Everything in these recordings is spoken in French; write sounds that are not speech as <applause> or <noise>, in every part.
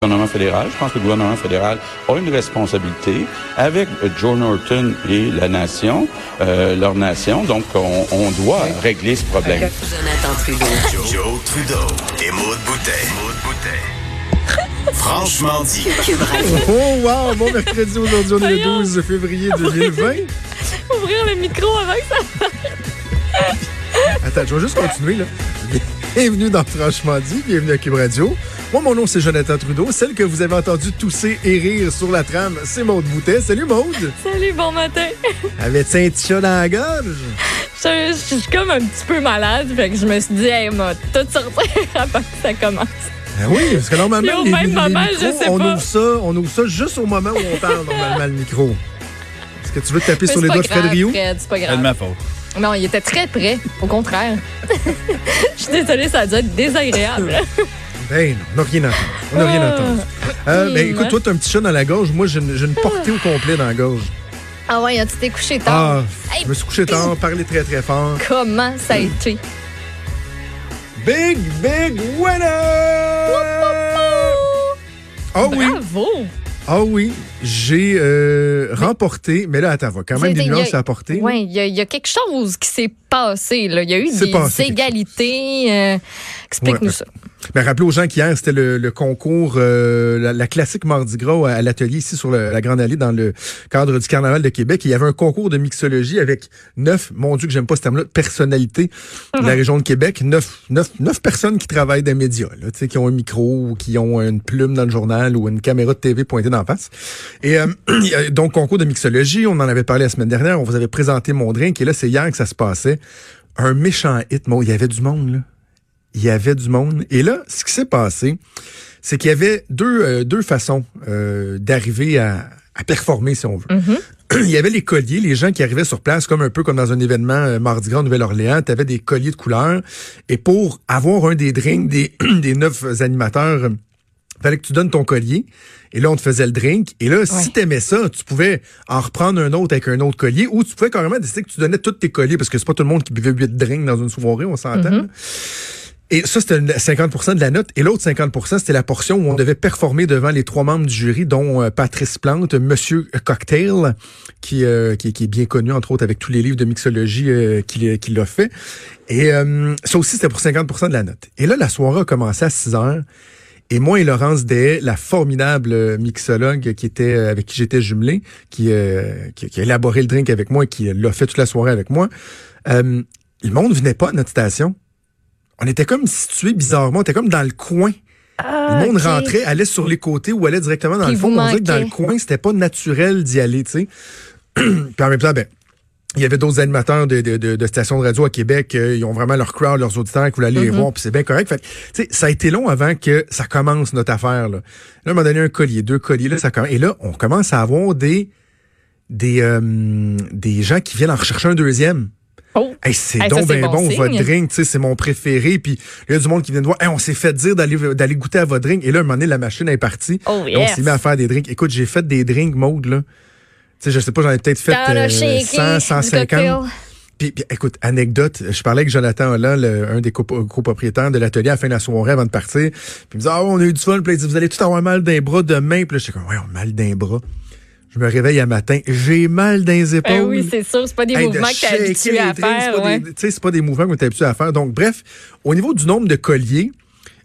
Le gouvernement fédéral, je pense que le gouvernement fédéral a une responsabilité avec Joe Norton et la nation, euh, leur nation. Donc, on, on doit régler ce problème. Jonathan Trudeau. Joe Trudeau et Maude Boutet. <laughs> Franchement dit. Oh wow, bon mercredi aujourd'hui, on est le 12 février 2020. <laughs> Ouvrir le micro avant que ça. Attends, je vais juste continuer là. Bienvenue dans Franchement dit, bienvenue à Cube Radio. Moi, mon nom, c'est Jonathan Trudeau. Celle que vous avez entendu tousser et rire sur la trame, c'est Maude Boutet. Salut Maude! Salut, bon matin. Avais-tu un petit chat dans la gorge? Je, je suis comme un petit peu malade, fait que je me suis dit, hey, m'a tout sortir <laughs> avant que ça commence. Ben oui, parce que normalement, les, même les moment, micros, je sais on, pas. ouvre ça, on ouvre ça juste au moment où on parle <laughs> normalement le micro. Est-ce que tu veux te taper Mais sur les doigts de Fred grave, Rio? C'est pas C'est de grave. ma faute. Non, il était très près, au contraire. <laughs> Je suis désolée, ça a dû être désagréable. Ben non, on n'a rien entendu. On n'a rien Ah. entendu. Euh, ben écoute, toi, t'as un petit chat dans la gorge. Moi, j'ai une, portée au complet dans la gorge. Ah ouais, tu t'es couché tard. Ah, Hey, je me suis couché tard, parlé très très fort. Comment ça a été? Big, big winner! Ah oui, Bravo! Ah oui, j'ai euh, remporté, mais là, attends, va quand même des nuances à apporter. Oui, il y, a- il y a quelque chose qui s'est passé. Là. Il y a eu des égalités. euh, Explique-nous Ouais. ça. Mais rappelez aux gens qu'hier, c'était le, le concours, euh, la, la classique Mardi Gras à, à l'atelier ici sur le- la Grande Allée dans le cadre du Carnaval de Québec. Il y avait un concours de mixologie avec neuf, mon Dieu que j'aime pas ce terme-là, personnalités de la région de Québec. Neuf, neuf, neuf personnes qui travaillent dans les médias, là, qui ont un micro ou qui ont une plume dans le journal ou une caméra de TV pointée d'en face. Et euh, <clears throat> donc, concours de mixologie, on en avait parlé la semaine dernière, on vous avait présenté mon drink et là, c'est hier que ça se passait. Un méchant hit, bon, il y avait du monde, là il y avait du monde. Et là, ce qui s'est passé, c'est qu'il y avait deux, euh, deux façons euh, d'arriver à, à performer, si on veut. Il y avait les colliers, les gens qui arrivaient sur place, comme un peu comme dans un événement euh, Mardi Gras en Nouvelle-Orléans, tu avais des colliers de couleurs. Et pour avoir un des drinks des, <clears throat> des neuf animateurs, euh, fallait que tu donnes ton collier. Et là, on te faisait le drink. Et là, si t'aimais ça, tu pouvais en reprendre un autre avec un autre collier ou tu pouvais carrément décider que tu donnais tous tes colliers parce que c'est pas tout le monde qui buvait huit drinks dans une soirée, on s'entend. là. Et ça, c'était le 50% de la note. Et l'autre 50% c'était la portion où on devait performer devant les trois membres du jury, dont euh, Patrice Plante, Monsieur Cocktail, qui, euh, qui, qui est bien connu, entre autres, avec tous les livres de mixologie euh, qu'il qu'il a fait. Et euh, ça aussi, c'était pour 50% de la note. Et là, la soirée a commencé à 6 heures. Et moi et Laurence Day, la formidable euh, mixologue qui était euh, avec qui j'étais jumelé, qui, euh, qui, qui a élaboré le drink avec moi et qui l'a fait toute la soirée avec moi, euh, le monde venait pas à notre station. On était comme situé bizarrement, on était comme dans le coin. le monde rentrait, allait sur les côtés ou allait directement dans Puis le fond. On dirait que dans le manquez. coin, c'était pas naturel d'y aller, tu sais. <clears throat> Puis en même temps, ben, il y avait d'autres animateurs de, de, de, de stations de radio à Québec. euh, ils ont vraiment leur crowd, leurs auditeurs qui voulaient aller les voir, puis c'est bien correct. Fait que, tu sais, ça a été long avant que ça commence notre affaire. Là, là on m'a donné un collier, deux colliers. Là, ça commence. Et là, on commence à avoir des des euh, des gens qui viennent en rechercher un deuxième. Oh. Hey, c'est Hey, donc ben bon votre drink, c'est mon préféré. Puis il y a du monde qui vient de voir, Hey, on s'est fait dire d'aller goûter à votre drink. Et là, un moment donné, la machine est partie. Oh, Et on s'est mis à faire des drinks. Écoute, j'ai fait des drinks mode, là. Tu sais, je sais pas, j'en ai peut-être fait Dans le euh, shaky, 100, du 150. cocktail. Puis, puis, écoute, anecdote, je parlais avec Jonathan Holland, le- un des copropriétaires de l'atelier à la fin de la soirée avant de partir. Puis il me disait, ah, on a eu du fun. Puis il dit, vous allez tout avoir mal d'un bras demain. Puis là, j'étais comme, ouais, on a mal d'un bras. Je me réveille un matin, j'ai mal dans les épaules. Ben oui, c'est sûr, c'est pas des Hey, de mouvements que t'es habitué à faire. pas ouais. c'est pas des mouvements que t'es habitué à faire. Donc, bref, au niveau du nombre de colliers,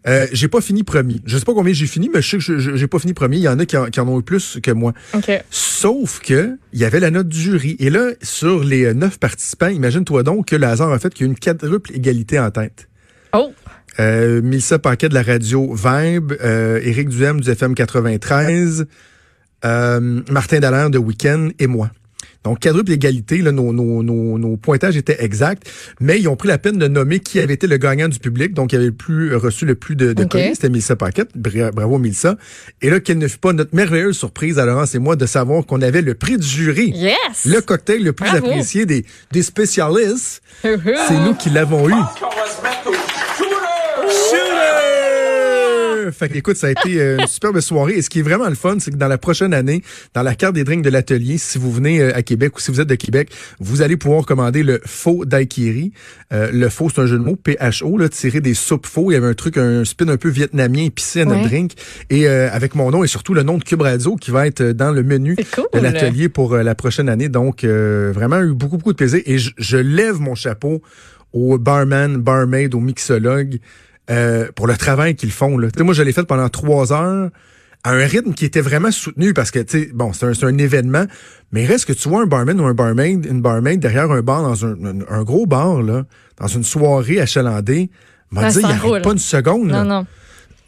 euh, j'ai pas fini premier. Je sais pas combien j'ai fini, mais je sais que j'ai pas fini premier. Il y en a qui en, qui en ont eu plus que moi. Sauf que il y avait la note du jury. Et là, sur les euh, neuf participants, imagine-toi donc que le hasard a fait qu'il y a une quadruple égalité en tête. Oh, Euh, Mélissa Paquet de la radio Vibe, euh, Éric Duhem du FM 93, euh, Martin Dallaire de Weekend et moi. Donc, quadruple égalité, là, nos, nos, nos, nos pointages étaient exacts, mais ils ont pris la peine de nommer qui avait été le gagnant du public, donc qui avait le plus, reçu le plus de, de Ok. colis. C'était Milsa Paquette. Bra- Bravo, Milsa. Et là, quelle ne fut pas notre merveilleuse surprise à Laurence et moi de savoir qu'on avait le prix du jury. Yes! Le cocktail le plus Bravo. apprécié des, des spécialistes, hum. c'est nous qui l'avons eu. Shooter! Fait que, écoute, ça a été euh, une superbe soirée. Et ce qui est vraiment le fun, c'est que dans la prochaine année, dans la carte des drinks de l'atelier, si vous venez euh, à Québec ou si vous êtes de Québec, vous allez pouvoir commander le faux daiquiri. Euh, le faux, c'est un jeu de mots, P-H-O, là, tiré des soupes faux. Il y avait un truc, un spin un peu vietnamien épicé à notre Ouais. drink. Et euh, avec mon nom et surtout le nom de Cube Radio qui va être dans le menu cool. de l'atelier pour euh, la prochaine année. Donc, euh, vraiment eu beaucoup, beaucoup de plaisir. Et je, je lève mon chapeau aux barman, barmaid, aux mixologues euh, pour le travail qu'ils font. Là. Moi, je l'ai fait pendant trois heures à un rythme qui était vraiment soutenu parce que, tu sais, bon, c'est un, événement, mais reste que tu vois un barman ou un barmaid, une barmaid derrière un bar, dans un, un- un gros bar, là, dans une soirée achalandée, m'a dit, il arrête roule. pas une seconde. là. Non, non.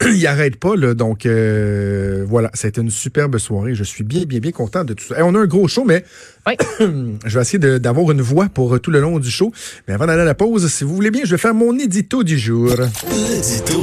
<clears throat> il arrête pas, là. Donc, euh, voilà, c'était une superbe soirée. Je suis bien, bien, bien content de tout ça. Hey, on a un gros show, mais Oui. <clears throat> je vais essayer d'avoir une voix pour euh, tout le long du show. Mais avant d'aller à la pause, si vous voulez bien, je vais faire mon édito du jour. L'édito